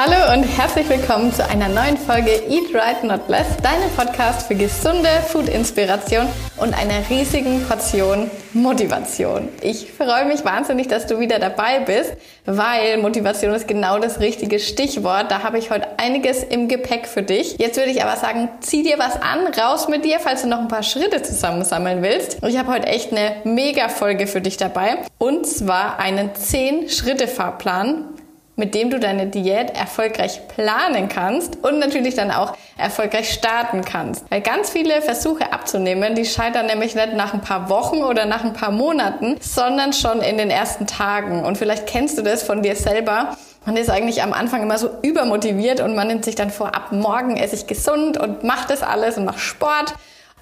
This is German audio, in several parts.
Hallo und herzlich willkommen zu einer neuen Folge Eat Right Not Less, deinem Podcast für gesunde Food-Inspiration und einer riesigen Portion Motivation. Ich freue mich wahnsinnig, dass du wieder dabei bist, weil Motivation ist genau das richtige Stichwort. Da habe ich heute einiges im Gepäck für dich. Jetzt würde ich aber sagen, zieh dir was an, raus mit dir, falls du noch ein paar Schritte zusammensammeln willst. Ich habe heute echt eine mega Folge für dich dabei und zwar einen 10-Schritte-Fahrplan mit dem du deine Diät erfolgreich planen kannst und natürlich dann auch erfolgreich starten kannst. Weil ganz viele Versuche abzunehmen, die scheitern nämlich nicht nach ein paar Wochen oder nach ein paar Monaten, sondern schon in den ersten Tagen. Und vielleicht kennst du das von dir selber. Man ist eigentlich am Anfang immer so übermotiviert und man nimmt sich dann vor, ab morgen esse ich gesund und macht das alles und macht Sport.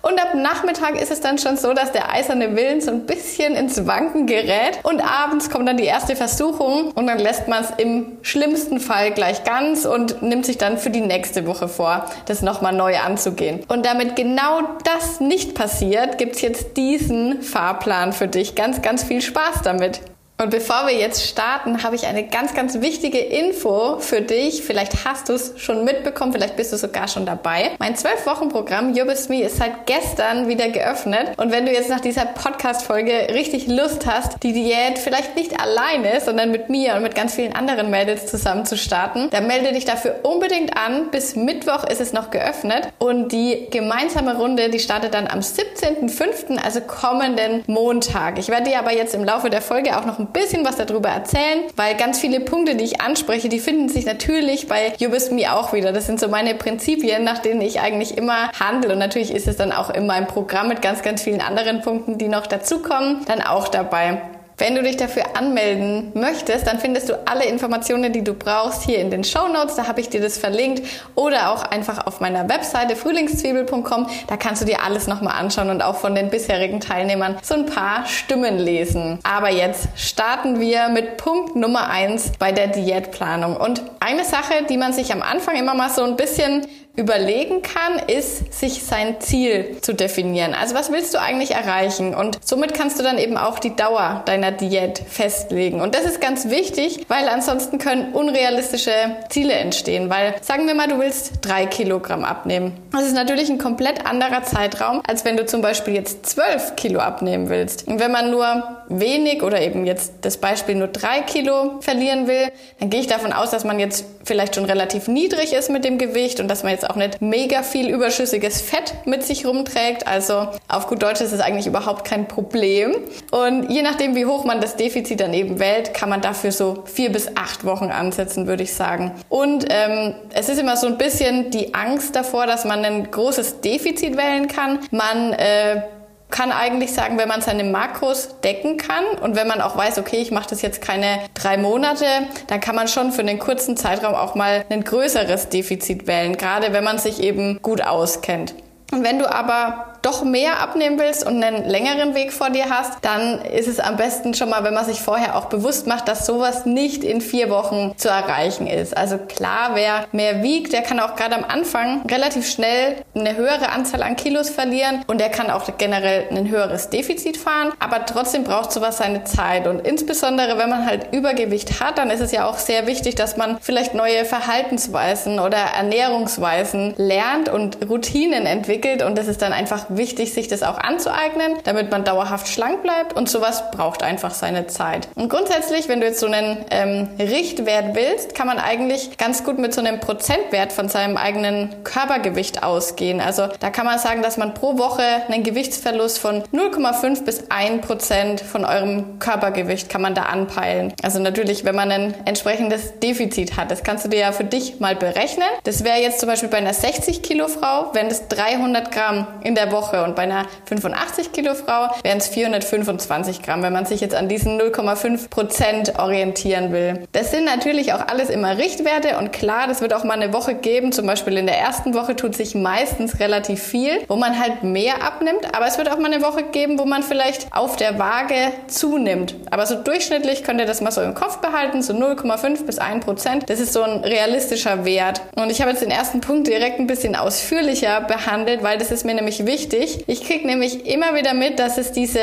Und ab Nachmittag ist es dann schon so, dass der eiserne Willen so ein bisschen ins Wanken gerät. Und abends kommt dann die erste Versuchung und dann lässt man es im schlimmsten Fall gleich ganz und nimmt sich dann für die nächste Woche vor, das nochmal neu anzugehen. Und damit genau das nicht passiert, gibt's jetzt diesen Fahrplan für dich. Ganz, ganz viel Spaß damit. Und bevor wir jetzt starten, habe ich eine ganz, ganz wichtige Info für dich. Vielleicht hast du es schon mitbekommen, vielleicht bist du sogar schon dabei. Mein 12-Wochen-Programm You With Me ist seit gestern wieder geöffnet. Und wenn du jetzt nach dieser Podcast-Folge richtig Lust hast, die Diät vielleicht nicht alleine, sondern mit mir und mit ganz vielen anderen Mädels zusammen zu starten, dann melde dich dafür unbedingt an. Bis Mittwoch ist es noch geöffnet. Und die gemeinsame Runde, die startet dann am 17.05., also kommenden Montag. Ich werde dir aber jetzt im Laufe der Folge auch noch ein ein bisschen was darüber erzählen, weil ganz viele Punkte, die ich anspreche, die finden sich natürlich bei You With Me auch wieder. Das sind so meine Prinzipien, nach denen ich eigentlich immer handle. Und natürlich ist es dann auch in meinem Programm mit ganz, ganz vielen anderen Punkten, die noch dazukommen, dann auch dabei. Wenn du dich dafür anmelden möchtest, dann findest du alle Informationen, die du brauchst, hier in den Show Notes. Da habe ich dir das verlinkt. Oder auch einfach auf meiner Webseite frühlingszwiebel.com. Da kannst du dir alles nochmal anschauen und auch von den bisherigen Teilnehmern so ein paar Stimmen lesen. Aber jetzt starten wir mit Punkt Nummer eins bei der Diätplanung. Und eine Sache, die man sich am Anfang immer mal so ein bisschen überlegen kann, ist, sich sein Ziel zu definieren. Also was willst du eigentlich erreichen? Und somit kannst du dann eben auch die Dauer deiner Diät festlegen. Und das ist ganz wichtig, weil ansonsten können unrealistische Ziele entstehen. Weil sagen wir mal, du willst drei Kilogramm abnehmen. Das ist natürlich ein komplett anderer Zeitraum, als wenn du zum Beispiel jetzt zwölf Kilo abnehmen willst. Und wenn man nur wenig oder eben jetzt das Beispiel nur drei Kilo verlieren will, dann gehe ich davon aus, dass man jetzt vielleicht schon relativ niedrig ist mit dem Gewicht und dass man jetzt auch nicht mega viel überschüssiges Fett mit sich rumträgt. Also auf gut Deutsch ist es eigentlich überhaupt kein Problem. Und je nachdem, wie hoch man das Defizit dann eben wählt, kann man dafür so vier bis acht Wochen ansetzen, würde ich sagen. Und ähm, es ist immer so ein bisschen die Angst davor, dass man ein großes Defizit wählen kann. Man äh, kann eigentlich sagen, wenn man seine Makros decken kann und wenn man auch weiß, okay, ich mache das jetzt keine drei Monate, dann kann man schon für einen kurzen Zeitraum auch mal ein größeres Defizit wählen, gerade wenn man sich eben gut auskennt. Und wenn du aber doch mehr abnehmen willst und einen längeren Weg vor dir hast, dann ist es am besten schon mal, wenn man sich vorher auch bewusst macht, dass sowas nicht in vier Wochen zu erreichen ist. Also klar, wer mehr wiegt, der kann auch gerade am Anfang relativ schnell eine höhere Anzahl an Kilos verlieren und der kann auch generell ein höheres Defizit fahren. Aber trotzdem braucht sowas seine Zeit und insbesondere, wenn man halt Übergewicht hat, dann ist es ja auch sehr wichtig, dass man vielleicht neue Verhaltensweisen oder Ernährungsweisen lernt und Routinen entwickelt und das ist dann einfach wichtig, sich das auch anzueignen, damit man dauerhaft schlank bleibt und sowas braucht einfach seine Zeit. Und grundsätzlich, wenn du jetzt so einen ähm, Richtwert willst, kann man eigentlich ganz gut mit so einem Prozentwert von seinem eigenen Körpergewicht ausgehen. Also da kann man sagen, dass man pro Woche einen Gewichtsverlust von 0,5 bis 1 Prozent von eurem Körpergewicht kann man da anpeilen. Also natürlich, wenn man ein entsprechendes Defizit hat. Das kannst du dir ja für dich mal berechnen. Das wäre jetzt zum Beispiel bei einer 60 Kilo Frau, wenn es 300 Gramm in der Woche Woche. Und bei einer 85 Kilo Frau wären es 425 Gramm, wenn man sich jetzt an diesen 0,5 Prozent orientieren will. Das sind natürlich auch alles immer Richtwerte und klar, das wird auch mal eine Woche geben. Zum Beispiel in der ersten Woche tut sich meistens relativ viel, wo man halt mehr abnimmt. Aber es wird auch mal eine Woche geben, wo man vielleicht auf der Waage zunimmt. Aber so durchschnittlich könnt ihr das mal so im Kopf behalten, so 0,5 bis 1 Prozent. Das ist so ein realistischer Wert. Und ich habe jetzt den ersten Punkt direkt ein bisschen ausführlicher behandelt, weil das ist mir nämlich wichtig wichtig. Ich kriege nämlich immer wieder mit, dass es diese,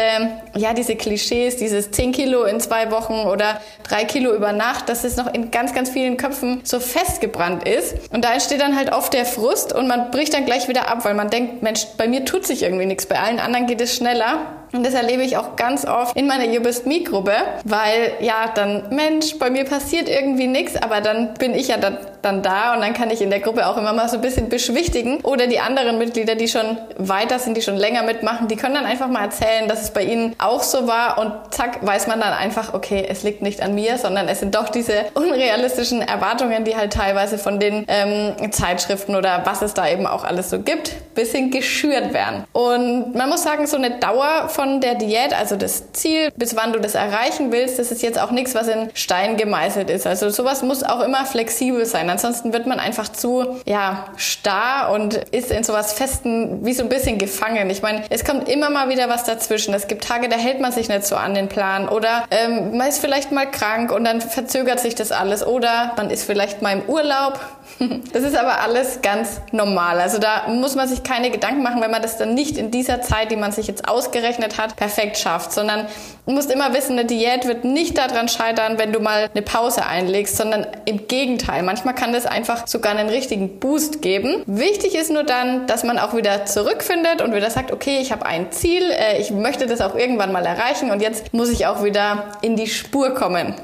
ja, diese Klischees, dieses 10 Kilo in zwei Wochen oder 3 Kilo über Nacht, dass es noch in ganz, ganz vielen Köpfen so festgebrannt ist. Und da entsteht dann halt oft der Frust und man bricht dann gleich wieder ab, weil man denkt, Mensch, bei mir tut sich irgendwie nichts, bei allen anderen geht es schneller. Und das erlebe ich auch ganz oft in meiner You Best Me Gruppe, weil ja, dann, Mensch, bei mir passiert irgendwie nichts, aber dann bin ich ja dann, dann da und dann kann ich in der Gruppe auch immer mal so ein bisschen beschwichtigen. Oder die anderen Mitglieder, die schon weiter sind, die schon länger mitmachen, die können dann einfach mal erzählen, dass es bei ihnen auch so war und zack, weiß man dann einfach, okay, es liegt nicht an mir, sondern es sind doch diese unrealistischen Erwartungen, die halt teilweise von den ähm, Zeitschriften oder was es da eben auch alles so gibt, bisschen geschürt werden. Und man muss sagen, so eine Dauer von von der Diät, also das Ziel, bis wann du das erreichen willst, das ist jetzt auch nichts, was in Stein gemeißelt ist. Also sowas muss auch immer flexibel sein. Ansonsten wird man einfach zu, ja, starr und ist in sowas festen, wie so ein bisschen gefangen. Ich meine, es kommt immer mal wieder was dazwischen. Es gibt Tage, da hält man sich nicht so an den Plan oder ähm, man ist vielleicht mal krank und dann verzögert sich das alles oder man ist vielleicht mal im Urlaub. Das ist aber alles ganz normal. Also da muss man sich keine Gedanken machen, wenn man das dann nicht in dieser Zeit, die man sich jetzt ausgerechnet hat, perfekt schafft, sondern du musst immer wissen, eine Diät wird nicht daran scheitern, wenn du mal eine Pause einlegst, sondern im Gegenteil. Manchmal kann das einfach sogar einen richtigen Boost geben. Wichtig ist nur dann, dass man auch wieder zurückfindet und wieder sagt, okay, ich habe ein Ziel, äh, ich möchte das auch irgendwann mal erreichen und jetzt muss ich auch wieder in die Spur kommen.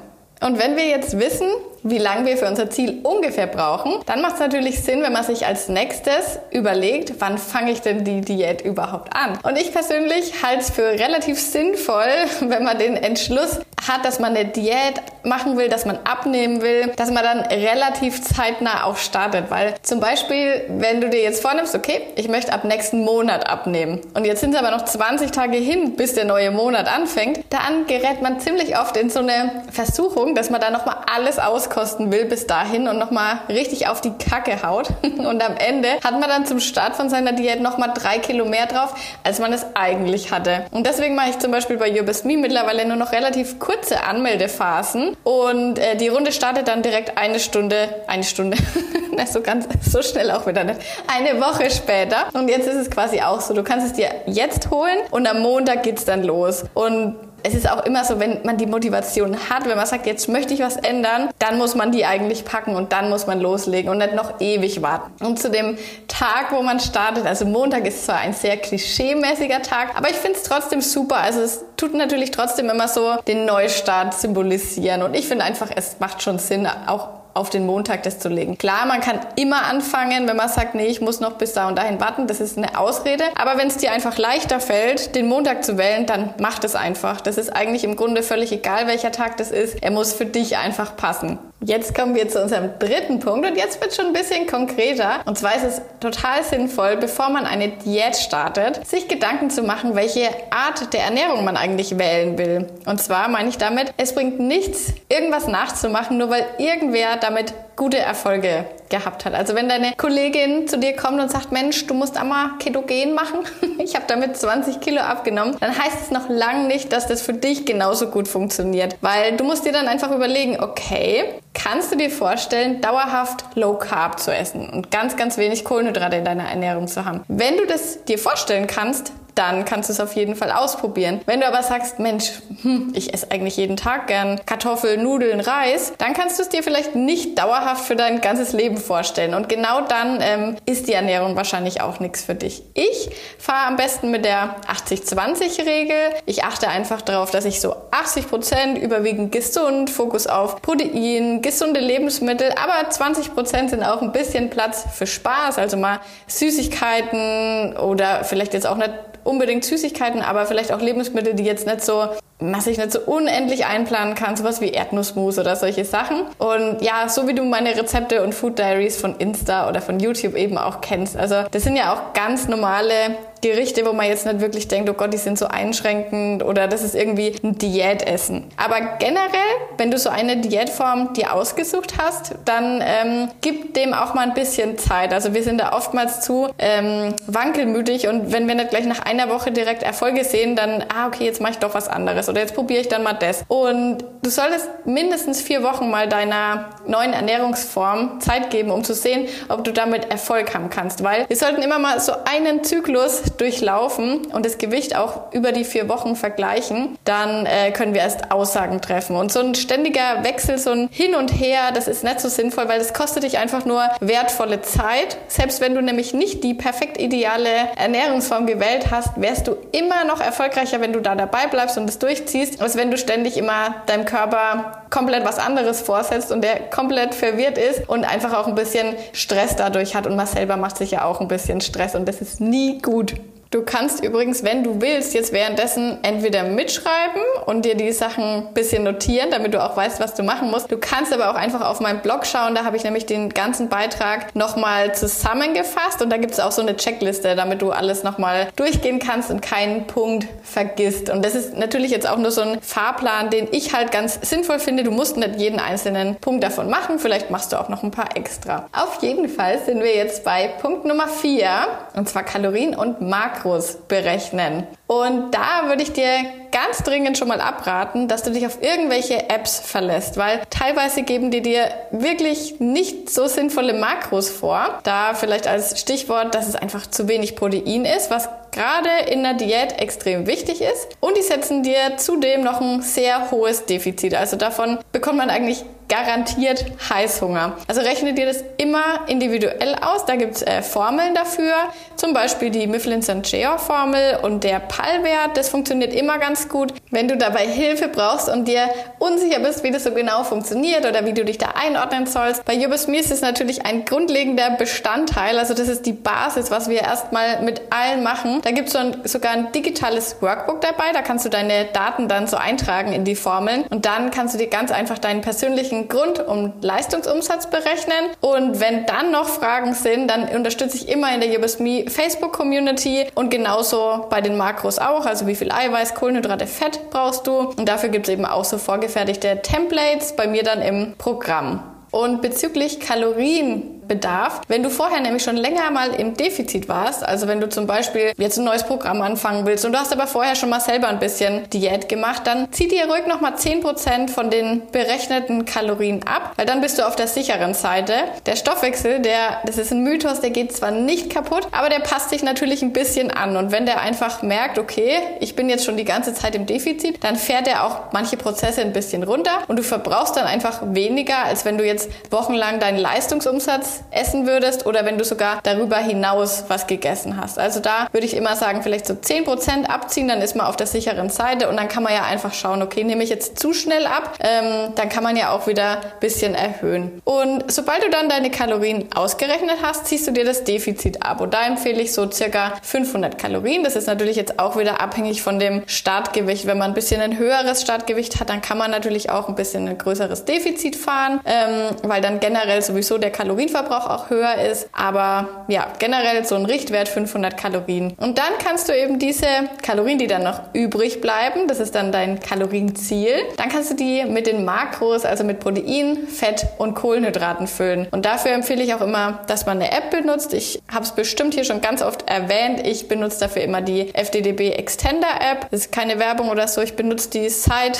Und wenn wir jetzt wissen, wie lange wir für unser Ziel ungefähr brauchen, dann macht es natürlich Sinn, wenn man sich als nächstes überlegt, wann fange ich denn die Diät überhaupt an. Und ich persönlich halte es für relativ sinnvoll, wenn man den Entschluss hat, dass man eine Diät machen will, dass man abnehmen will, dass man dann relativ zeitnah auch startet. Weil zum Beispiel, wenn du dir jetzt vornimmst, okay, ich möchte ab nächsten Monat abnehmen und jetzt sind es aber noch 20 Tage hin, bis der neue Monat anfängt, dann gerät man ziemlich oft in so eine Versuchung, dass man da nochmal alles aus auskosten will bis dahin und nochmal richtig auf die Kacke haut. Und am Ende hat man dann zum Start von seiner Diät nochmal drei Kilo mehr drauf, als man es eigentlich hatte. Und deswegen mache ich zum Beispiel bei Your Me mittlerweile nur noch relativ kurze Anmeldephasen. Und äh, die Runde startet dann direkt eine Stunde, eine Stunde, so ganz, so schnell auch wieder nicht, eine Woche später. Und jetzt ist es quasi auch so, du kannst es dir jetzt holen und am Montag geht's dann los. Und es ist auch immer so, wenn man die Motivation hat, wenn man sagt, jetzt möchte ich was ändern, dann muss man die eigentlich packen und dann muss man loslegen und nicht noch ewig warten. Und zu dem Tag, wo man startet, also Montag ist zwar ein sehr klischeemäßiger Tag, aber ich finde es trotzdem super. Also es tut natürlich trotzdem immer so den Neustart symbolisieren und ich finde einfach, es macht schon Sinn, auch auf den Montag das zu legen. Klar, man kann immer anfangen, wenn man sagt, nee, ich muss noch bis da und dahin warten, das ist eine Ausrede. Aber wenn es dir einfach leichter fällt, den Montag zu wählen, dann mach das einfach. Das ist eigentlich im Grunde völlig egal, welcher Tag das ist. Er muss für dich einfach passen. Jetzt kommen wir zu unserem dritten Punkt und jetzt wird schon ein bisschen konkreter. Und zwar ist es total sinnvoll, bevor man eine Diät startet, sich Gedanken zu machen, welche Art der Ernährung man eigentlich wählen will. Und zwar meine ich damit, es bringt nichts, irgendwas nachzumachen, nur weil irgendwer damit gute Erfolge gehabt hat. Also wenn deine Kollegin zu dir kommt und sagt, Mensch, du musst einmal ketogen machen, ich habe damit 20 Kilo abgenommen, dann heißt es noch lange nicht, dass das für dich genauso gut funktioniert. Weil du musst dir dann einfach überlegen, okay, kannst du dir vorstellen, dauerhaft Low Carb zu essen und ganz, ganz wenig Kohlenhydrate in deiner Ernährung zu haben? Wenn du das dir vorstellen kannst, dann kannst du es auf jeden Fall ausprobieren. Wenn du aber sagst, Mensch, hm, ich esse eigentlich jeden Tag gern Kartoffeln, Nudeln, Reis, dann kannst du es dir vielleicht nicht dauerhaft für dein ganzes Leben vorstellen. Und genau dann ähm, ist die Ernährung wahrscheinlich auch nichts für dich. Ich fahre am besten mit der 80-20-Regel. Ich achte einfach darauf, dass ich so 80 Prozent überwiegend gesund, Fokus auf Protein, gesunde Lebensmittel, aber 20 Prozent sind auch ein bisschen Platz für Spaß, also mal Süßigkeiten oder vielleicht jetzt auch nicht unbedingt Süßigkeiten, aber vielleicht auch Lebensmittel, die jetzt nicht so was ich nicht so unendlich einplanen kann, sowas wie Erdnussmus oder solche Sachen. Und ja, so wie du meine Rezepte und Food Diaries von Insta oder von YouTube eben auch kennst. Also das sind ja auch ganz normale Gerichte, wo man jetzt nicht wirklich denkt, oh Gott, die sind so einschränkend oder das ist irgendwie ein Diätessen. Aber generell, wenn du so eine Diätform dir ausgesucht hast, dann ähm, gib dem auch mal ein bisschen Zeit. Also wir sind da oftmals zu ähm, wankelmütig und wenn wir nicht gleich nach einer Woche direkt Erfolge sehen, dann, ah, okay, jetzt mache ich doch was anderes oder jetzt probiere ich dann mal das. Und du solltest mindestens vier Wochen mal deiner neuen Ernährungsform Zeit geben, um zu sehen, ob du damit Erfolg haben kannst. Weil wir sollten immer mal so einen Zyklus durchlaufen und das Gewicht auch über die vier Wochen vergleichen. Dann äh, können wir erst Aussagen treffen. Und so ein ständiger Wechsel, so ein Hin und Her, das ist nicht so sinnvoll, weil das kostet dich einfach nur wertvolle Zeit. Selbst wenn du nämlich nicht die perfekt ideale Ernährungsform gewählt hast, wärst du immer noch erfolgreicher, wenn du da dabei bleibst und es durchziehst, als wenn du ständig immer deinem Körper komplett was anderes vorsetzt und der komplett verwirrt ist und einfach auch ein bisschen Stress dadurch hat. Und man selber macht sich ja auch ein bisschen Stress und das ist nie gut. Du kannst übrigens, wenn du willst, jetzt währenddessen entweder mitschreiben und dir die Sachen ein bisschen notieren, damit du auch weißt, was du machen musst. Du kannst aber auch einfach auf meinem Blog schauen, da habe ich nämlich den ganzen Beitrag nochmal zusammengefasst und da gibt es auch so eine Checkliste, damit du alles nochmal durchgehen kannst und keinen Punkt vergisst. Und das ist natürlich jetzt auch nur so ein Fahrplan, den ich halt ganz sinnvoll finde. Du musst nicht jeden einzelnen Punkt davon machen, vielleicht machst du auch noch ein paar extra. Auf jeden Fall sind wir jetzt bei Punkt Nummer 4 und zwar Kalorien und Mark Makros berechnen. Und da würde ich dir ganz dringend schon mal abraten, dass du dich auf irgendwelche Apps verlässt, weil teilweise geben die dir wirklich nicht so sinnvolle Makros vor. Da vielleicht als Stichwort, dass es einfach zu wenig Protein ist, was gerade in der Diät extrem wichtig ist. Und die setzen dir zudem noch ein sehr hohes Defizit. Also davon bekommt man eigentlich garantiert Heißhunger. Also rechne dir das immer individuell aus. Da gibt's äh, Formeln dafür, zum Beispiel die Mifflin-St. Formel und der Pallwert. Das funktioniert immer ganz gut. Wenn du dabei Hilfe brauchst und dir unsicher bist, wie das so genau funktioniert oder wie du dich da einordnen sollst, bei Jubis ist es natürlich ein grundlegender Bestandteil. Also das ist die Basis, was wir erstmal mit allen machen. Da gibt es sogar ein digitales Workbook dabei. Da kannst du deine Daten dann so eintragen in die Formeln und dann kannst du dir ganz einfach deinen persönlichen Grund- und Leistungsumsatz berechnen. Und wenn dann noch Fragen sind, dann unterstütze ich immer in der Jubis Facebook Community und genauso bei den Makros auch, also wie viel Eiweiß, Kohlenhydrate, Fett brauchst du. Und dafür gibt es eben auch so vorgefertigte Templates bei mir dann im Programm. Und bezüglich Kalorien Bedarf. Wenn du vorher nämlich schon länger mal im Defizit warst, also wenn du zum Beispiel jetzt ein neues Programm anfangen willst und du hast aber vorher schon mal selber ein bisschen Diät gemacht, dann zieh dir ruhig nochmal 10% von den berechneten Kalorien ab, weil dann bist du auf der sicheren Seite. Der Stoffwechsel, der, das ist ein Mythos, der geht zwar nicht kaputt, aber der passt sich natürlich ein bisschen an. Und wenn der einfach merkt, okay, ich bin jetzt schon die ganze Zeit im Defizit, dann fährt er auch manche Prozesse ein bisschen runter und du verbrauchst dann einfach weniger, als wenn du jetzt wochenlang deinen Leistungsumsatz essen würdest oder wenn du sogar darüber hinaus was gegessen hast. Also da würde ich immer sagen, vielleicht so 10% abziehen, dann ist man auf der sicheren Seite und dann kann man ja einfach schauen, okay, nehme ich jetzt zu schnell ab, ähm, dann kann man ja auch wieder ein bisschen erhöhen. Und sobald du dann deine Kalorien ausgerechnet hast, ziehst du dir das Defizit ab. Und da empfehle ich so circa 500 Kalorien. Das ist natürlich jetzt auch wieder abhängig von dem Startgewicht. Wenn man ein bisschen ein höheres Startgewicht hat, dann kann man natürlich auch ein bisschen ein größeres Defizit fahren, ähm, weil dann generell sowieso der Kalorienverbrauch Verbrauch auch höher ist. Aber ja, generell so ein Richtwert 500 Kalorien. Und dann kannst du eben diese Kalorien, die dann noch übrig bleiben, das ist dann dein Kalorienziel, dann kannst du die mit den Makros, also mit Protein, Fett und Kohlenhydraten füllen. Und dafür empfehle ich auch immer, dass man eine App benutzt. Ich habe es bestimmt hier schon ganz oft erwähnt. Ich benutze dafür immer die FDDB Extender App. Das ist keine Werbung oder so. Ich benutze die seit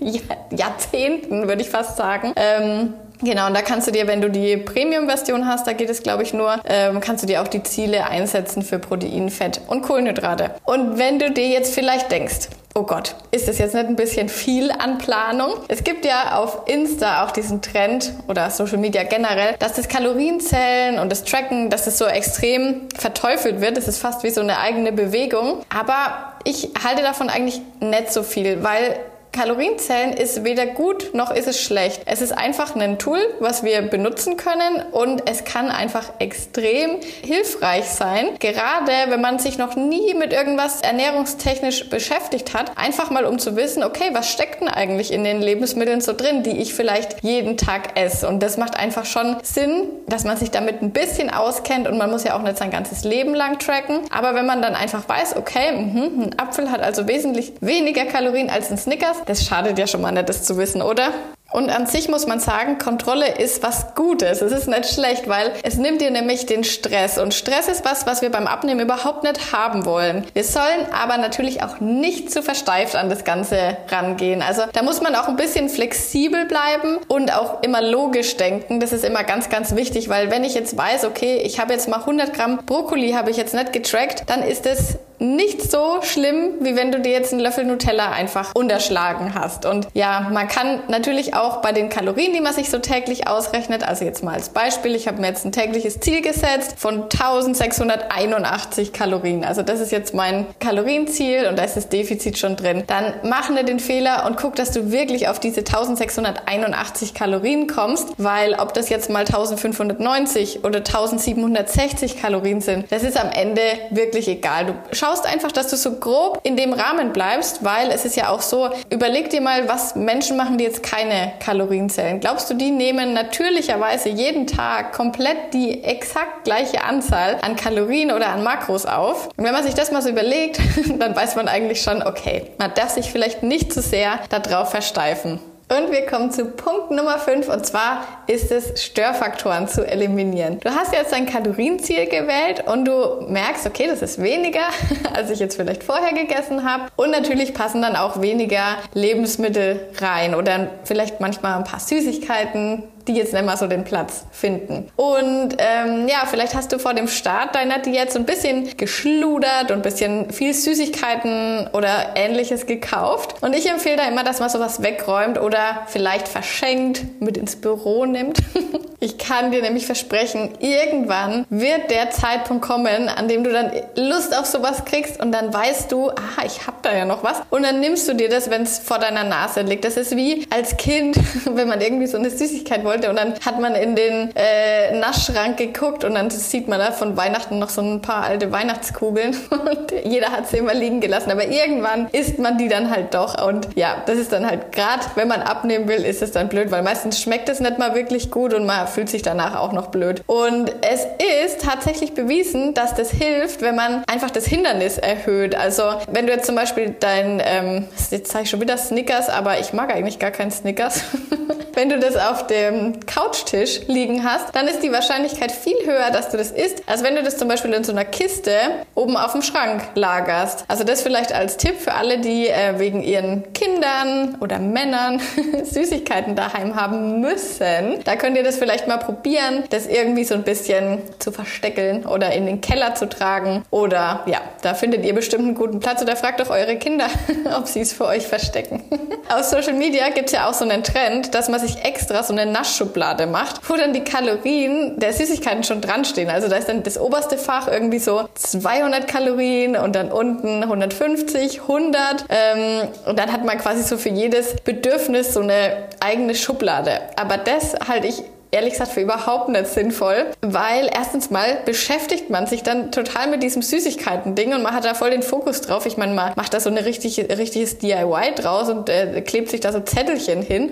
Jahrzehnten, würde ich fast sagen. Ähm, Genau, und da kannst du dir, wenn du die Premium-Version hast, da geht es, glaube ich, nur, ähm, kannst du dir auch die Ziele einsetzen für Protein, Fett und Kohlenhydrate. Und wenn du dir jetzt vielleicht denkst, oh Gott, ist das jetzt nicht ein bisschen viel an Planung? Es gibt ja auf Insta auch diesen Trend oder Social Media generell, dass das Kalorienzählen und das Tracken, dass das so extrem verteufelt wird. Das ist fast wie so eine eigene Bewegung. Aber ich halte davon eigentlich nicht so viel, weil Kalorienzählen ist weder gut noch ist es schlecht. Es ist einfach ein Tool, was wir benutzen können und es kann einfach extrem hilfreich sein. Gerade wenn man sich noch nie mit irgendwas ernährungstechnisch beschäftigt hat, einfach mal um zu wissen, okay, was steckt denn eigentlich in den Lebensmitteln so drin, die ich vielleicht jeden Tag esse. Und das macht einfach schon Sinn, dass man sich damit ein bisschen auskennt und man muss ja auch nicht sein ganzes Leben lang tracken. Aber wenn man dann einfach weiß, okay, mh, ein Apfel hat also wesentlich weniger Kalorien als ein Snickers, das schadet ja schon mal nicht, das zu wissen, oder? Und an sich muss man sagen, Kontrolle ist was Gutes. Es ist nicht schlecht, weil es nimmt dir nämlich den Stress. Und Stress ist was, was wir beim Abnehmen überhaupt nicht haben wollen. Wir sollen aber natürlich auch nicht zu versteift an das Ganze rangehen. Also da muss man auch ein bisschen flexibel bleiben und auch immer logisch denken. Das ist immer ganz, ganz wichtig, weil wenn ich jetzt weiß, okay, ich habe jetzt mal 100 Gramm Brokkoli, habe ich jetzt nicht getrackt, dann ist es nicht so schlimm, wie wenn du dir jetzt einen Löffel Nutella einfach unterschlagen hast. Und ja, man kann natürlich auch bei den Kalorien, die man sich so täglich ausrechnet, also jetzt mal als Beispiel, ich habe mir jetzt ein tägliches Ziel gesetzt von 1681 Kalorien. Also das ist jetzt mein Kalorienziel und da ist das Defizit schon drin. Dann mach nicht den Fehler und guck, dass du wirklich auf diese 1681 Kalorien kommst, weil ob das jetzt mal 1590 oder 1760 Kalorien sind, das ist am Ende wirklich egal. Du schaust einfach, dass du so grob in dem Rahmen bleibst, weil es ist ja auch so, überleg dir mal, was Menschen machen, die jetzt keine Kalorien zählen. Glaubst du, die nehmen natürlicherweise jeden Tag komplett die exakt gleiche Anzahl an Kalorien oder an Makros auf? Und wenn man sich das mal so überlegt, dann weiß man eigentlich schon, okay, man darf sich vielleicht nicht zu sehr darauf versteifen. Und wir kommen zu Punkt Nummer 5 und zwar ist es Störfaktoren zu eliminieren. Du hast jetzt dein Kalorienziel gewählt und du merkst, okay, das ist weniger, als ich jetzt vielleicht vorher gegessen habe. Und natürlich passen dann auch weniger Lebensmittel rein oder vielleicht manchmal ein paar Süßigkeiten, die jetzt nicht mal so den Platz finden. Und ähm, ja, vielleicht hast du vor dem Start deiner Diät so ein bisschen geschludert und ein bisschen viel Süßigkeiten oder ähnliches gekauft. Und ich empfehle da immer, dass man sowas wegräumt oder vielleicht verschenkt, mit ins Büro nimmt. ich kann dir nämlich versprechen, irgendwann wird der Zeitpunkt kommen, an dem du dann Lust auf sowas kriegst und dann weißt du, aha, ich hab da ja noch was. Und dann nimmst du dir das, wenn es vor deiner Nase liegt. Das ist wie als Kind, wenn man irgendwie so eine Süßigkeit wollte wollte. Und dann hat man in den äh, Naschschrank geguckt und dann sieht man da von Weihnachten noch so ein paar alte Weihnachtskugeln. Und jeder hat sie immer liegen gelassen. Aber irgendwann isst man die dann halt doch. Und ja, das ist dann halt gerade, wenn man abnehmen will, ist es dann blöd, weil meistens schmeckt es nicht mal wirklich gut und man fühlt sich danach auch noch blöd. Und es ist tatsächlich bewiesen, dass das hilft, wenn man einfach das Hindernis erhöht. Also wenn du jetzt zum Beispiel dein, ähm, jetzt zeige ich schon wieder Snickers, aber ich mag eigentlich gar keinen Snickers. wenn du das auf dem Couchtisch liegen hast, dann ist die Wahrscheinlichkeit viel höher, dass du das isst, als wenn du das zum Beispiel in so einer Kiste oben auf dem Schrank lagerst. Also das vielleicht als Tipp für alle, die äh, wegen ihren Kindern oder Männern Süßigkeiten daheim haben müssen. Da könnt ihr das vielleicht mal probieren, das irgendwie so ein bisschen zu versteckeln oder in den Keller zu tragen. Oder ja, da findet ihr bestimmt einen guten Platz oder fragt doch eure Kinder, ob sie es für euch verstecken. Auf Social Media gibt es ja auch so einen Trend, dass man sich extra so eine Naschschublade macht, wo dann die Kalorien der Süßigkeiten schon dran stehen. Also da ist dann das oberste Fach irgendwie so 200 Kalorien und dann unten 150, 100. Ähm, und dann hat man quasi so für jedes Bedürfnis so eine eigene Schublade. Aber das halte ich ehrlich gesagt für überhaupt nicht sinnvoll, weil erstens mal beschäftigt man sich dann total mit diesem Süßigkeiten-Ding und man hat da voll den Fokus drauf. Ich meine, man macht da so ein richtig, richtiges DIY draus und äh, klebt sich da so Zettelchen hin.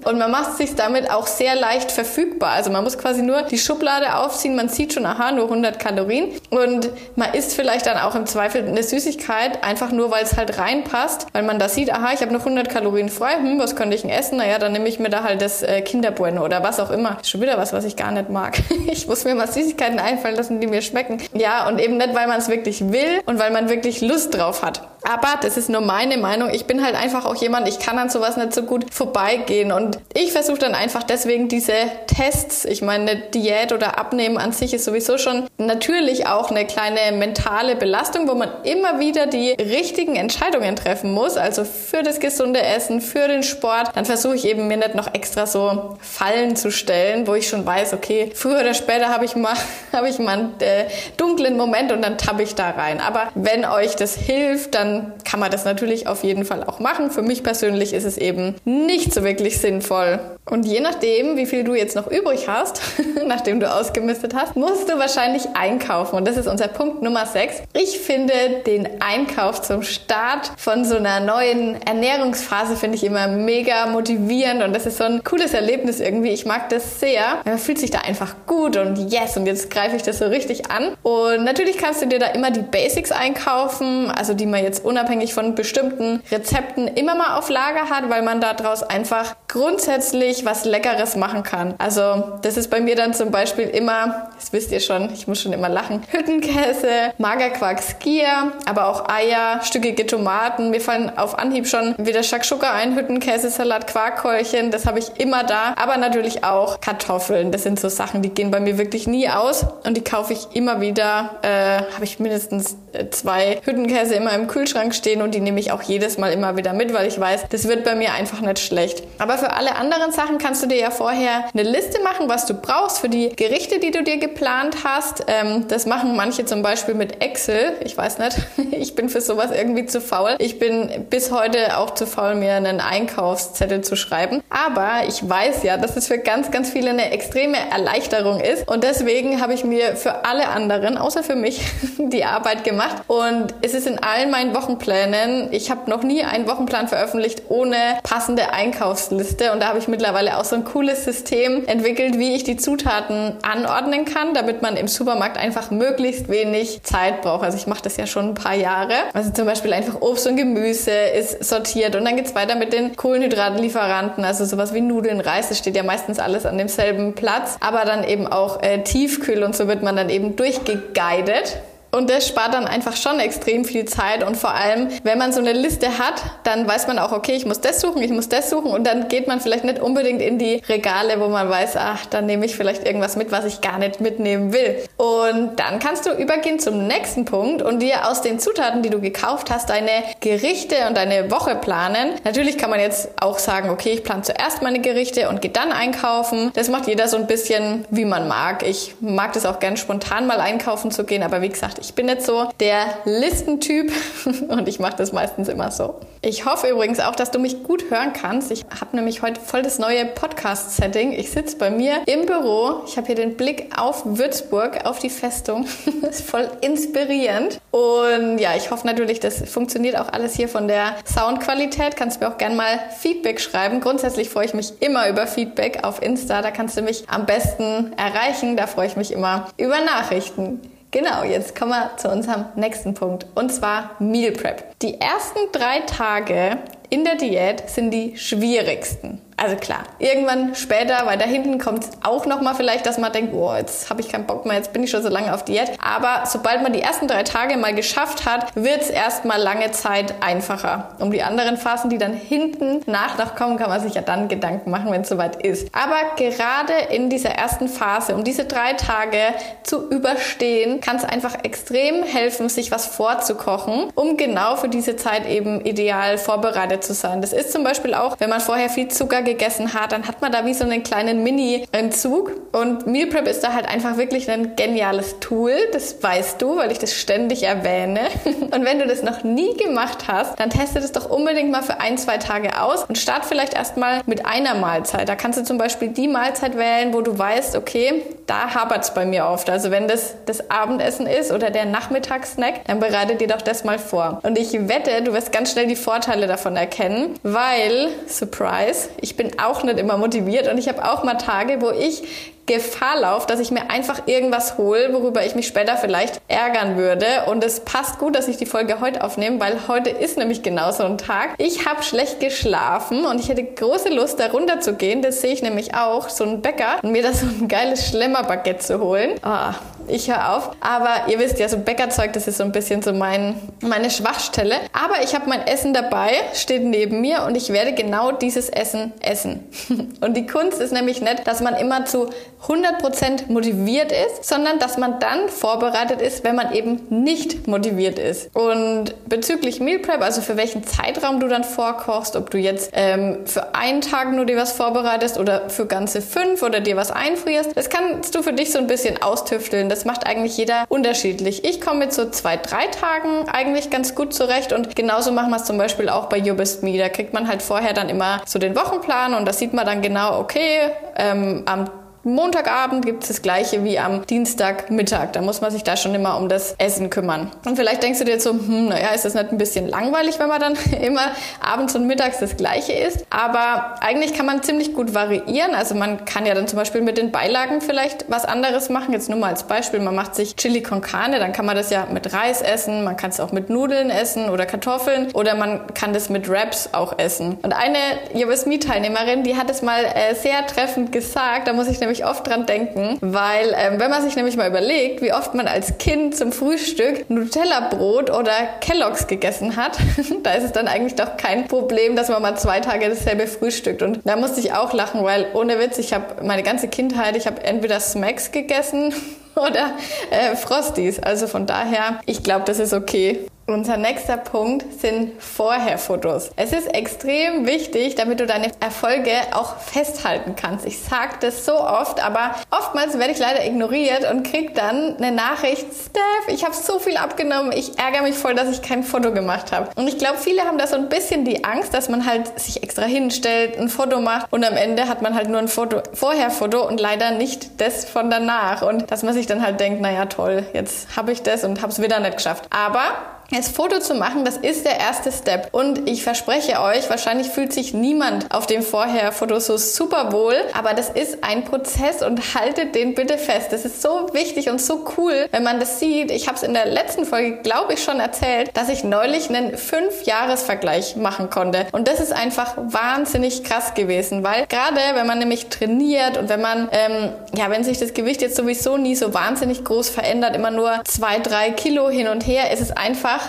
und man macht es sich damit auch sehr leicht verfügbar. Also man muss quasi nur die Schublade aufziehen, man sieht schon, aha, nur 100 Kalorien und man isst vielleicht dann auch im Zweifel eine Süßigkeit, einfach nur, weil es halt reinpasst, weil man da sieht, aha, ich habe noch 100 Kalorien frei, hm, was könnte ich denn essen? Naja, dann nehme ich mir da halt das äh, Kinderbueno oder was auch immer schon wieder was, was ich gar nicht mag. Ich muss mir mal Süßigkeiten einfallen lassen, die mir schmecken. Ja, und eben nicht, weil man es wirklich will und weil man wirklich Lust drauf hat. Aber das ist nur meine Meinung. Ich bin halt einfach auch jemand, ich kann an sowas nicht so gut vorbeigehen. Und ich versuche dann einfach deswegen diese Tests, ich meine, Diät oder Abnehmen an sich ist sowieso schon natürlich auch eine kleine mentale Belastung, wo man immer wieder die richtigen Entscheidungen treffen muss. Also für das gesunde Essen, für den Sport. Dann versuche ich eben mir nicht noch extra so Fallen zu stellen, wo ich schon weiß, okay, früher oder später habe ich mal, habe ich mal einen äh, dunklen Moment und dann tappe ich da rein. Aber wenn euch das hilft, dann kann man das natürlich auf jeden Fall auch machen. Für mich persönlich ist es eben nicht so wirklich sinnvoll. Und je nachdem, wie viel du jetzt noch übrig hast, nachdem du ausgemistet hast, musst du wahrscheinlich einkaufen. Und das ist unser Punkt Nummer 6. Ich finde den Einkauf zum Start von so einer neuen Ernährungsphase finde ich immer mega motivierend und das ist so ein cooles Erlebnis irgendwie. Ich mag das sehr. Man fühlt sich da einfach gut und yes und jetzt greife ich das so richtig an. Und natürlich kannst du dir da immer die Basics einkaufen, also die man jetzt unabhängig von bestimmten Rezepten immer mal auf Lager hat, weil man daraus einfach grundsätzlich was Leckeres machen kann. Also das ist bei mir dann zum Beispiel immer, das wisst ihr schon, ich muss schon immer lachen, Hüttenkäse, Magerquark Skier, aber auch Eier, stückige Tomaten. Mir fallen auf Anhieb schon wieder Shakshuka ein, Hüttenkäse, Salat, Quarkkeulchen, das habe ich immer da. Aber natürlich auch Kartoffeln, das sind so Sachen, die gehen bei mir wirklich nie aus und die kaufe ich immer wieder, äh, habe ich mindestens äh, zwei Hüttenkäse immer im Kühlschrank stehen und die nehme ich auch jedes Mal immer wieder mit, weil ich weiß, das wird bei mir einfach nicht schlecht. Aber für alle anderen Sachen kannst du dir ja vorher eine Liste machen, was du brauchst für die Gerichte, die du dir geplant hast. Ähm, das machen manche zum Beispiel mit Excel. Ich weiß nicht, ich bin für sowas irgendwie zu faul. Ich bin bis heute auch zu faul, mir einen Einkaufszettel zu schreiben. Aber ich weiß ja, dass es für ganz, ganz viele eine extreme Erleichterung ist. Und deswegen habe ich mir für alle anderen, außer für mich, die Arbeit gemacht. Und es ist in allen meinen Wochenplänen, ich habe noch nie einen Wochenplan veröffentlicht ohne passende Einkaufsliste. Und da habe ich mittlerweile auch so ein cooles System entwickelt, wie ich die Zutaten anordnen kann, damit man im Supermarkt einfach möglichst wenig Zeit braucht. Also ich mache das ja schon ein paar Jahre. Also zum Beispiel einfach Obst und Gemüse ist sortiert und dann geht's weiter mit den Kohlenhydratenlieferanten, also sowas wie Nudeln, Reis, das steht ja meistens alles an demselben Platz, aber dann eben auch äh, Tiefkühl und so wird man dann eben durchgeguidet. Und das spart dann einfach schon extrem viel Zeit. Und vor allem, wenn man so eine Liste hat, dann weiß man auch, okay, ich muss das suchen, ich muss das suchen. Und dann geht man vielleicht nicht unbedingt in die Regale, wo man weiß, ach, dann nehme ich vielleicht irgendwas mit, was ich gar nicht mitnehmen will. Und dann kannst du übergehen zum nächsten Punkt und dir aus den Zutaten, die du gekauft hast, deine Gerichte und deine Woche planen. Natürlich kann man jetzt auch sagen, okay, ich plane zuerst meine Gerichte und gehe dann einkaufen. Das macht jeder so ein bisschen, wie man mag. Ich mag das auch gern spontan mal einkaufen zu gehen, aber wie gesagt, ich bin nicht so der Listentyp und ich mache das meistens immer so. Ich hoffe übrigens auch, dass du mich gut hören kannst. Ich habe nämlich heute voll das neue Podcast-Setting. Ich sitze bei mir im Büro. Ich habe hier den Blick auf Würzburg, auf die Festung. das ist voll inspirierend. Und ja, ich hoffe natürlich, das funktioniert auch alles hier von der Soundqualität. Kannst mir auch gerne mal Feedback schreiben. Grundsätzlich freue ich mich immer über Feedback auf Insta. Da kannst du mich am besten erreichen. Da freue ich mich immer über Nachrichten. Genau, jetzt kommen wir zu unserem nächsten Punkt und zwar Meal Prep. Die ersten drei Tage in der Diät sind die schwierigsten. Also klar, irgendwann später, weiter hinten kommt auch nochmal vielleicht, dass man denkt, oh, jetzt habe ich keinen Bock mehr, jetzt bin ich schon so lange auf Diät. Aber sobald man die ersten drei Tage mal geschafft hat, wird es erstmal lange Zeit einfacher. Um die anderen Phasen, die dann hinten nach noch kommen, kann man sich ja dann Gedanken machen, wenn es soweit ist. Aber gerade in dieser ersten Phase, um diese drei Tage zu überstehen, kann es einfach extrem helfen, sich was vorzukochen, um genau für diese Zeit eben ideal vorbereitet zu sein. Das ist zum Beispiel auch, wenn man vorher viel Zucker gegessen hat, dann hat man da wie so einen kleinen Mini-Entzug. Und Meal Prep ist da halt einfach wirklich ein geniales Tool. Das weißt du, weil ich das ständig erwähne. Und wenn du das noch nie gemacht hast, dann teste das doch unbedingt mal für ein, zwei Tage aus und start vielleicht erstmal mit einer Mahlzeit. Da kannst du zum Beispiel die Mahlzeit wählen, wo du weißt, okay, da hapert es bei mir oft. Also wenn das das Abendessen ist oder der Nachmittagssnack, dann bereite dir doch das mal vor. Und ich wette, du wirst ganz schnell die Vorteile davon erkennen, weil, Surprise, ich bin auch nicht immer motiviert und ich habe auch mal Tage, wo ich Gefahr laufe, dass ich mir einfach irgendwas hole, worüber ich mich später vielleicht ärgern würde. Und es passt gut, dass ich die Folge heute aufnehme, weil heute ist nämlich genau so ein Tag. Ich habe schlecht geschlafen und ich hätte große Lust, da runter zu gehen. Das sehe ich nämlich auch, so ein Bäcker und mir da so ein geiles Schlemmerbaguette zu holen. Oh, ich höre auf. Aber ihr wisst ja, so Bäckerzeug, das ist so ein bisschen so mein, meine Schwachstelle. Aber ich habe mein Essen dabei, steht neben mir und ich werde genau dieses Essen essen. Und die Kunst ist nämlich nicht, dass man immer zu 100% motiviert ist, sondern dass man dann vorbereitet ist, wenn man eben nicht motiviert ist. Und bezüglich Meal Prep, also für welchen Zeitraum du dann vorkochst, ob du jetzt ähm, für einen Tag nur dir was vorbereitest oder für ganze fünf oder dir was einfrierst, das kannst du für dich so ein bisschen austüfteln. Das macht eigentlich jeder unterschiedlich. Ich komme mit so zwei, drei Tagen eigentlich ganz gut zurecht und genauso machen wir es zum Beispiel auch bei You Best Me. Da kriegt man halt vorher dann immer so den Wochenplan und da sieht man dann genau, okay, ähm, am Montagabend gibt es das gleiche wie am Dienstagmittag. Da muss man sich da schon immer um das Essen kümmern. Und vielleicht denkst du dir jetzt so, hm, naja, ist das nicht ein bisschen langweilig, wenn man dann immer abends und mittags das gleiche isst? Aber eigentlich kann man ziemlich gut variieren. Also man kann ja dann zum Beispiel mit den Beilagen vielleicht was anderes machen. Jetzt nur mal als Beispiel, man macht sich Chili con Carne, dann kann man das ja mit Reis essen, man kann es auch mit Nudeln essen oder Kartoffeln oder man kann das mit Wraps auch essen. Und eine Yours Me Teilnehmerin, die hat es mal äh, sehr treffend gesagt, da muss ich nämlich oft dran denken, weil ähm, wenn man sich nämlich mal überlegt, wie oft man als Kind zum Frühstück Nutella-Brot oder Kelloggs gegessen hat, da ist es dann eigentlich doch kein Problem, dass man mal zwei Tage dasselbe frühstückt. Und da musste ich auch lachen, weil ohne Witz, ich habe meine ganze Kindheit, ich habe entweder Smacks gegessen oder äh, Frosties. Also von daher, ich glaube, das ist okay. Unser nächster Punkt sind Vorherfotos. Es ist extrem wichtig, damit du deine Erfolge auch festhalten kannst. Ich sage das so oft, aber oftmals werde ich leider ignoriert und krieg dann eine Nachricht, Steph, ich habe so viel abgenommen, ich ärgere mich voll, dass ich kein Foto gemacht habe. Und ich glaube, viele haben da so ein bisschen die Angst, dass man halt sich extra hinstellt, ein Foto macht und am Ende hat man halt nur ein Foto, Vorherfoto und leider nicht das von danach. Und dass man sich dann halt denkt, naja toll, jetzt habe ich das und habe es wieder nicht geschafft. Aber das Foto zu machen, das ist der erste Step. Und ich verspreche euch, wahrscheinlich fühlt sich niemand auf dem Vorher-Foto so super wohl, aber das ist ein Prozess und haltet den bitte fest. Das ist so wichtig und so cool, wenn man das sieht. Ich habe es in der letzten Folge, glaube ich, schon erzählt, dass ich neulich einen Fünf-Jahres-Vergleich machen konnte. Und das ist einfach wahnsinnig krass gewesen, weil gerade wenn man nämlich trainiert und wenn man, ähm, ja, wenn sich das Gewicht jetzt sowieso nie so wahnsinnig groß verändert, immer nur zwei, drei Kilo hin und her, ist es einfach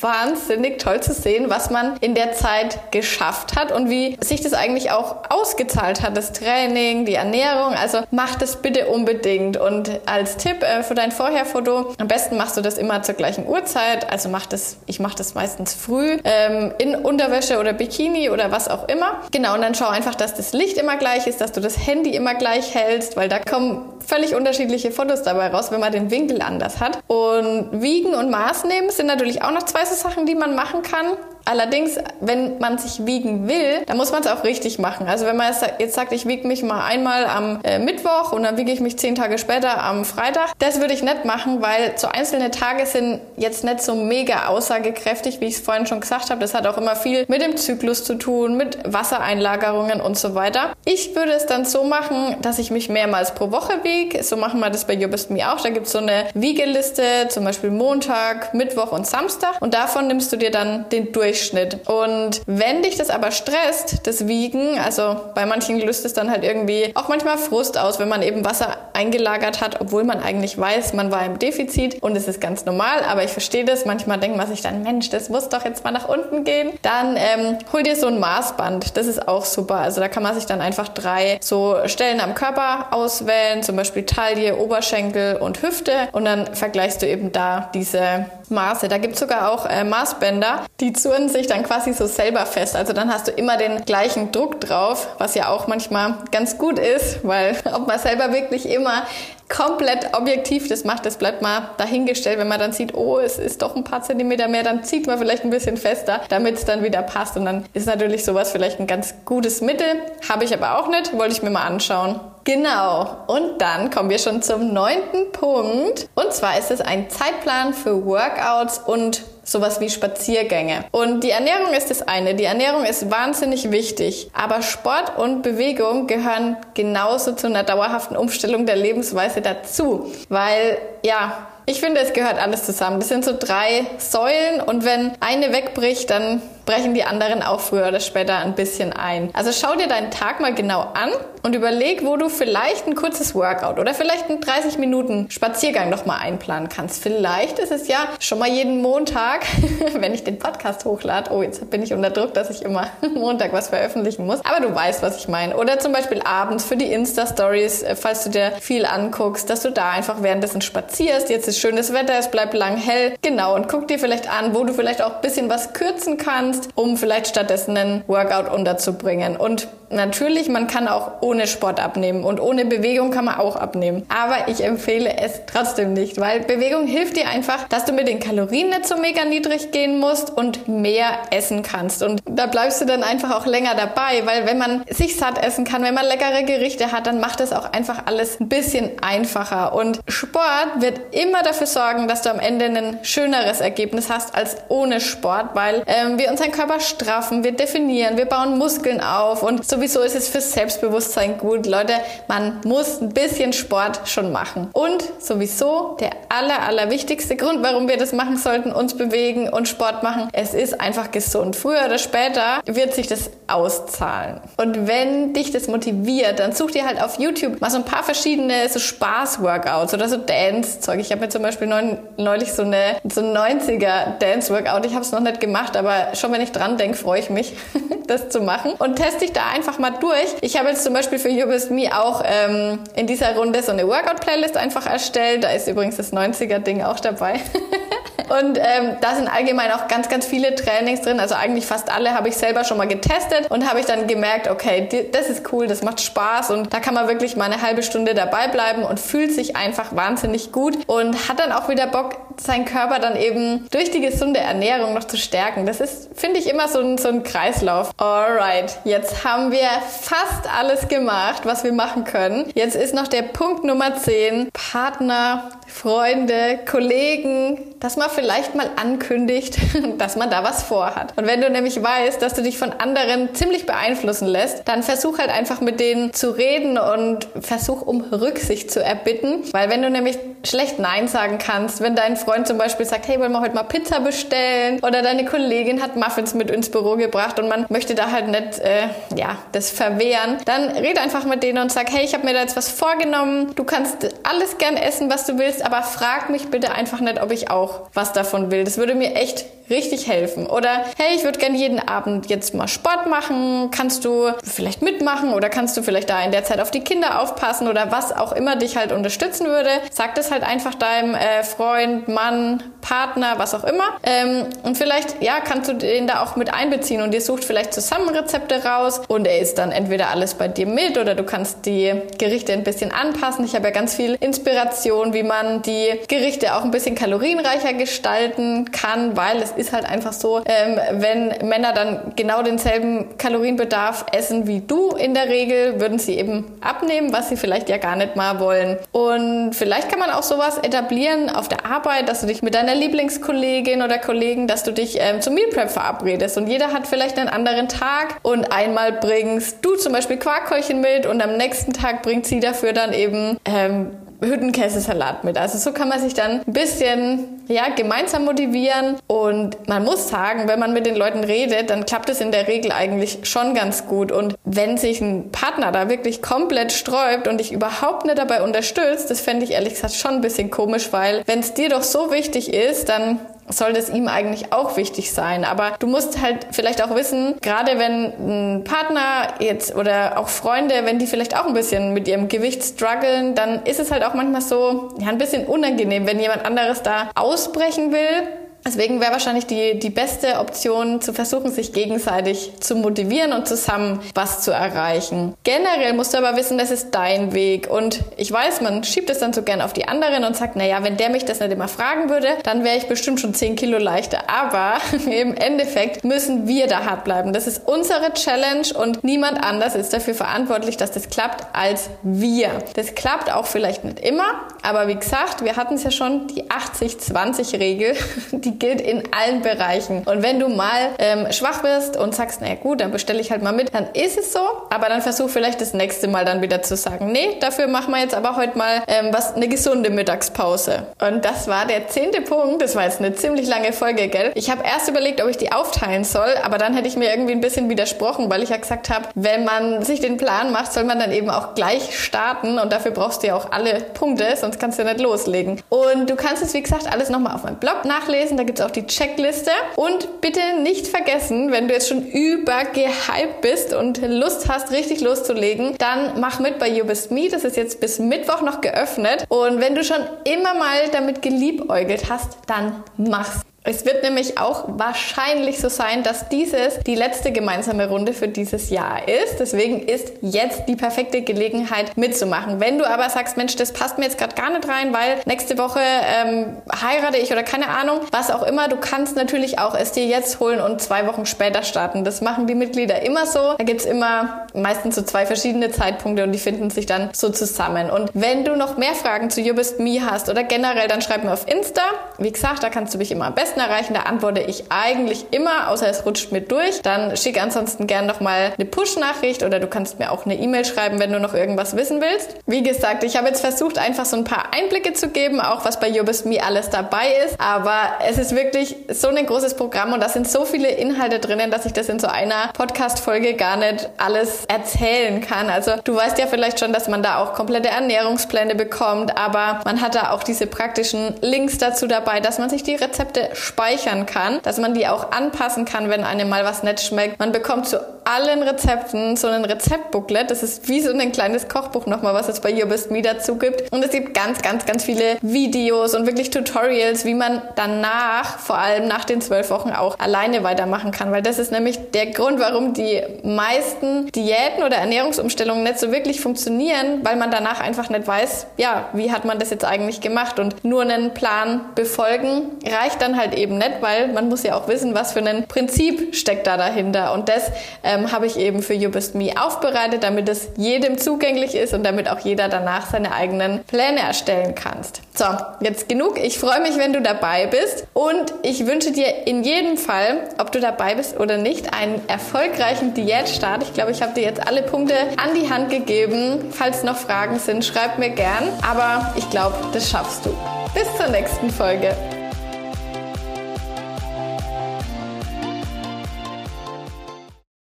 wahnsinnig toll zu sehen, was man in der Zeit geschafft hat und wie sich das eigentlich auch ausgezahlt hat, das Training, die Ernährung. Also mach das bitte unbedingt. Und als Tipp äh, für dein Vorherfoto, am besten machst du das immer zur gleichen Uhrzeit. Also mach das, ich mache das meistens früh ähm, in Unterwäsche oder Bikini oder was auch immer. Genau, und dann schau einfach, dass das Licht immer gleich ist, dass du das Handy immer gleich hältst, weil da kommen völlig unterschiedliche Fotos dabei raus, wenn man den Winkel anders hat. Und Wiegen und Maß nehmen sind natürlich auch noch zwei so Sachen, die man machen kann. Allerdings, wenn man sich wiegen will, dann muss man es auch richtig machen. Also wenn man jetzt sagt, ich wiege mich mal einmal am äh, Mittwoch und dann wiege ich mich zehn Tage später am Freitag, das würde ich nicht machen, weil so einzelne Tage sind jetzt nicht so mega aussagekräftig, wie ich es vorhin schon gesagt habe. Das hat auch immer viel mit dem Zyklus zu tun, mit Wassereinlagerungen und so weiter. Ich würde es dann so machen, dass ich mich mehrmals pro Woche wiege. So machen wir das bei You Best Me auch. Da gibt es so eine Wiegeliste, zum Beispiel Montag, Mittwoch und Samstag. Und davon nimmst du dir dann den Durchschnitt Durchschnitt. Und wenn dich das aber stresst, das Wiegen, also bei manchen löst es dann halt irgendwie auch manchmal Frust aus, wenn man eben Wasser eingelagert hat, obwohl man eigentlich weiß, man war im Defizit und es ist ganz normal, aber ich verstehe das. Manchmal denkt man sich dann, Mensch, das muss doch jetzt mal nach unten gehen. Dann ähm, hol dir so ein Maßband, das ist auch super. Also da kann man sich dann einfach drei so Stellen am Körper auswählen, zum Beispiel Taille, Oberschenkel und Hüfte und dann vergleichst du eben da diese Maße. Da gibt es sogar auch äh, Maßbänder, die zurren sich dann quasi so selber fest. Also dann hast du immer den gleichen Druck drauf, was ja auch manchmal ganz gut ist, weil ob man selber wirklich immer komplett objektiv das macht, das bleibt mal dahingestellt. Wenn man dann sieht, oh, es ist doch ein paar Zentimeter mehr, dann zieht man vielleicht ein bisschen fester, damit es dann wieder passt. Und dann ist natürlich sowas vielleicht ein ganz gutes Mittel. Habe ich aber auch nicht, wollte ich mir mal anschauen. Genau. Und dann kommen wir schon zum neunten Punkt. Und zwar ist es ein Zeitplan für Workouts und sowas wie Spaziergänge. Und die Ernährung ist das eine. Die Ernährung ist wahnsinnig wichtig. Aber Sport und Bewegung gehören genauso zu einer dauerhaften Umstellung der Lebensweise dazu. Weil, ja, ich finde, es gehört alles zusammen. Das sind so drei Säulen und wenn eine wegbricht, dann brechen die anderen auch früher oder später ein bisschen ein. Also schau dir deinen Tag mal genau an und überleg, wo du vielleicht ein kurzes Workout oder vielleicht einen 30 Minuten Spaziergang noch mal einplanen kannst. Vielleicht ist es ja schon mal jeden Montag, wenn ich den Podcast hochlade. Oh, jetzt bin ich unter Druck, dass ich immer Montag was veröffentlichen muss. Aber du weißt, was ich meine. Oder zum Beispiel abends für die Insta-Stories, äh, falls du dir viel anguckst, dass du da einfach währenddessen spazierst. Jetzt ist schönes Wetter, es bleibt lang hell. Genau, und guck dir vielleicht an, wo du vielleicht auch ein bisschen was kürzen kannst kannst, um vielleicht stattdessen einen Workout unterzubringen. Und natürlich, man kann auch ohne Sport abnehmen und ohne Bewegung kann man auch abnehmen. Aber ich empfehle es trotzdem nicht, weil Bewegung hilft dir einfach, dass du mit den Kalorien nicht so mega niedrig gehen musst und mehr essen kannst. Und da bleibst du dann einfach auch länger dabei, weil wenn man sich satt essen kann, wenn man leckere Gerichte hat, dann macht es auch einfach alles ein bisschen einfacher. Und Sport wird immer dafür sorgen, dass du am Ende ein schöneres Ergebnis hast als ohne Sport, weil ähm, wir unseren Körper straffen, wir definieren, wir bauen Muskeln auf und sowieso ist es fürs Selbstbewusstsein gut. Leute, man muss ein bisschen Sport schon machen. Und sowieso der aller, aller wichtigste Grund, warum wir das machen sollten, uns bewegen und Sport machen, es ist einfach gesund. Früher oder später wird sich das auszahlen. Und wenn dich das motiviert, dann such dir halt auf YouTube mal so ein paar verschiedene so Spaß-Workouts oder so Dance-Zeug. Ich habe mir zum Beispiel neulich so eine so ein 90er Dance-Workout. Ich habe es noch nicht gemacht, aber schon wenn ich dran denke, freue ich mich, das zu machen. Und teste ich da einfach mal durch. Ich habe jetzt zum Beispiel für You Best Me auch ähm, in dieser Runde so eine Workout-Playlist einfach erstellt. Da ist übrigens das 90er-Ding auch dabei. Und ähm, da sind allgemein auch ganz, ganz viele Trainings drin. Also eigentlich fast alle habe ich selber schon mal getestet und habe ich dann gemerkt, okay, das ist cool, das macht Spaß und da kann man wirklich mal eine halbe Stunde dabei bleiben und fühlt sich einfach wahnsinnig gut und hat dann auch wieder Bock, seinen Körper dann eben durch die gesunde Ernährung noch zu stärken. Das ist, finde ich, immer so ein, so ein Kreislauf. Alright, jetzt haben wir fast alles gemacht, was wir machen können. Jetzt ist noch der Punkt Nummer 10. Partner, Freunde, Kollegen, dass man vielleicht mal ankündigt, dass man da was vorhat. Und wenn du nämlich weißt, dass du dich von anderen ziemlich beeinflussen lässt, dann versuch halt einfach mit denen zu reden und versuch um Rücksicht zu erbitten. Weil wenn du nämlich schlecht Nein sagen kannst, wenn dein Freund zum Beispiel sagt, hey, wollen wir heute mal Pizza bestellen? Oder deine Kollegin hat Muffins mit ins Büro gebracht und man möchte da halt nicht, äh, ja, das verwehren, dann red einfach mit denen und sag, hey, ich habe mir da jetzt was vorgenommen. Du kannst alles gern essen, was du willst, aber frag mich bitte einfach nicht, ob ich auch was davon will. Das würde mir echt richtig helfen. Oder hey, ich würde gerne jeden Abend jetzt mal Sport machen. Kannst du vielleicht mitmachen oder kannst du vielleicht da in der Zeit auf die Kinder aufpassen oder was auch immer dich halt unterstützen würde. Sag das halt einfach deinem äh, Freund, Mann, Partner, was auch immer. Ähm, und vielleicht, ja, kannst du den da auch mit einbeziehen und ihr sucht vielleicht zusammen Rezepte raus und er ist dann entweder alles bei dir mit oder du kannst die Gerichte ein bisschen anpassen. Ich habe ja ganz viel Inspiration, wie man die Gerichte auch ein bisschen kalorienreicher gestalten kann, weil es ist halt einfach so, ähm, wenn Männer dann genau denselben Kalorienbedarf essen wie du in der Regel, würden sie eben abnehmen, was sie vielleicht ja gar nicht mal wollen. Und vielleicht kann man auch sowas etablieren auf der Arbeit, dass du dich mit deiner Lieblingskollegin oder Kollegen, dass du dich ähm, zum Meal Prep verabredest und jeder hat vielleicht einen anderen Tag und einmal bringst du zum Beispiel Quarkkeulchen mit und am nächsten Tag bringt sie dafür dann eben ähm, Hüttenkäsesalat mit. Also so kann man sich dann ein bisschen ja, gemeinsam motivieren und man muss sagen, wenn man mit den Leuten redet, dann klappt es in der Regel eigentlich schon ganz gut und wenn sich ein Partner da wirklich komplett sträubt und dich überhaupt nicht dabei unterstützt, das fände ich ehrlich gesagt schon ein bisschen komisch, weil wenn es dir doch so wichtig ist, dann soll das ihm eigentlich auch wichtig sein. Aber du musst halt vielleicht auch wissen, gerade wenn ein Partner jetzt oder auch Freunde, wenn die vielleicht auch ein bisschen mit ihrem Gewicht strugglen, dann ist es halt auch manchmal so, ja, ein bisschen unangenehm, wenn jemand anderes da ausbrechen will Deswegen wäre wahrscheinlich die, die beste Option zu versuchen, sich gegenseitig zu motivieren und zusammen was zu erreichen. Generell musst du aber wissen, das ist dein Weg. Und ich weiß, man schiebt es dann so gern auf die anderen und sagt, naja, wenn der mich das nicht immer fragen würde, dann wäre ich bestimmt schon 10 Kilo leichter. Aber im Endeffekt müssen wir da hart bleiben. Das ist unsere Challenge und niemand anders ist dafür verantwortlich, dass das klappt, als wir. Das klappt auch vielleicht nicht immer, aber wie gesagt, wir hatten es ja schon, die 80-20-Regel, die gilt in allen Bereichen. Und wenn du mal ähm, schwach bist und sagst, naja gut, dann bestelle ich halt mal mit, dann ist es so. Aber dann versuch vielleicht das nächste Mal dann wieder zu sagen, nee, dafür machen wir jetzt aber heute mal ähm, was eine gesunde Mittagspause. Und das war der zehnte Punkt. Das war jetzt eine ziemlich lange Folge, gell? Ich habe erst überlegt, ob ich die aufteilen soll, aber dann hätte ich mir irgendwie ein bisschen widersprochen, weil ich ja gesagt habe, wenn man sich den Plan macht, soll man dann eben auch gleich starten und dafür brauchst du ja auch alle Punkte, sonst kannst du ja nicht loslegen. Und du kannst es, wie gesagt, alles nochmal auf meinem Blog nachlesen da gibt es auch die Checkliste. Und bitte nicht vergessen, wenn du jetzt schon übergehypt bist und Lust hast, richtig loszulegen, dann mach mit bei You Best Me. Das ist jetzt bis Mittwoch noch geöffnet. Und wenn du schon immer mal damit geliebäugelt hast, dann mach's. Es wird nämlich auch wahrscheinlich so sein, dass dieses die letzte gemeinsame Runde für dieses Jahr ist. Deswegen ist jetzt die perfekte Gelegenheit mitzumachen. Wenn du aber sagst, Mensch, das passt mir jetzt gerade gar nicht rein, weil nächste Woche ähm, heirate ich oder keine Ahnung, was auch immer, du kannst natürlich auch es dir jetzt holen und zwei Wochen später starten. Das machen die Mitglieder immer so. Da gibt's immer meistens so zwei verschiedene Zeitpunkte und die finden sich dann so zusammen. Und wenn du noch mehr Fragen zu You Best Me hast oder generell, dann schreib mir auf Insta. Wie gesagt, da kannst du mich immer am besten erreichen. Da antworte ich eigentlich immer, außer es rutscht mir durch. Dann schick ansonsten gern nochmal eine Push-Nachricht oder du kannst mir auch eine E-Mail schreiben, wenn du noch irgendwas wissen willst. Wie gesagt, ich habe jetzt versucht, einfach so ein paar Einblicke zu geben, auch was bei Best Me alles dabei ist. Aber es ist wirklich so ein großes Programm und da sind so viele Inhalte drinnen, dass ich das in so einer Podcast-Folge gar nicht alles erzählen kann. Also du weißt ja vielleicht schon, dass man da auch komplette Ernährungspläne bekommt, aber man hat da auch diese praktischen Links dazu dabei, dass man sich die Rezepte speichern kann, dass man die auch anpassen kann, wenn einem mal was nicht schmeckt. Man bekommt zu allen Rezepten so ein Rezeptbooklet. Das ist wie so ein kleines Kochbuch nochmal, was es bei You Best Me dazu gibt. Und es gibt ganz, ganz, ganz viele Videos und wirklich Tutorials, wie man danach, vor allem nach den zwölf Wochen, auch alleine weitermachen kann. Weil das ist nämlich der Grund, warum die meisten Diäten oder Ernährungsumstellungen nicht so wirklich funktionieren, weil man danach einfach nicht weiß, ja, wie hat man das jetzt eigentlich gemacht und nur einen Plan befolgen reicht dann halt eben nicht, weil man muss ja auch wissen, was für ein Prinzip steckt da dahinter und das ähm, habe ich eben für You Best Me aufbereitet, damit es jedem zugänglich ist und damit auch jeder danach seine eigenen Pläne erstellen kannst. So, jetzt genug. Ich freue mich, wenn du dabei bist und ich wünsche dir in jedem Fall, ob du dabei bist oder nicht, einen erfolgreichen Diätstart. Ich glaube, ich habe dir jetzt alle Punkte an die Hand gegeben. Falls noch Fragen sind, schreib mir gern. Aber ich glaube, das schaffst du. Bis zur nächsten Folge.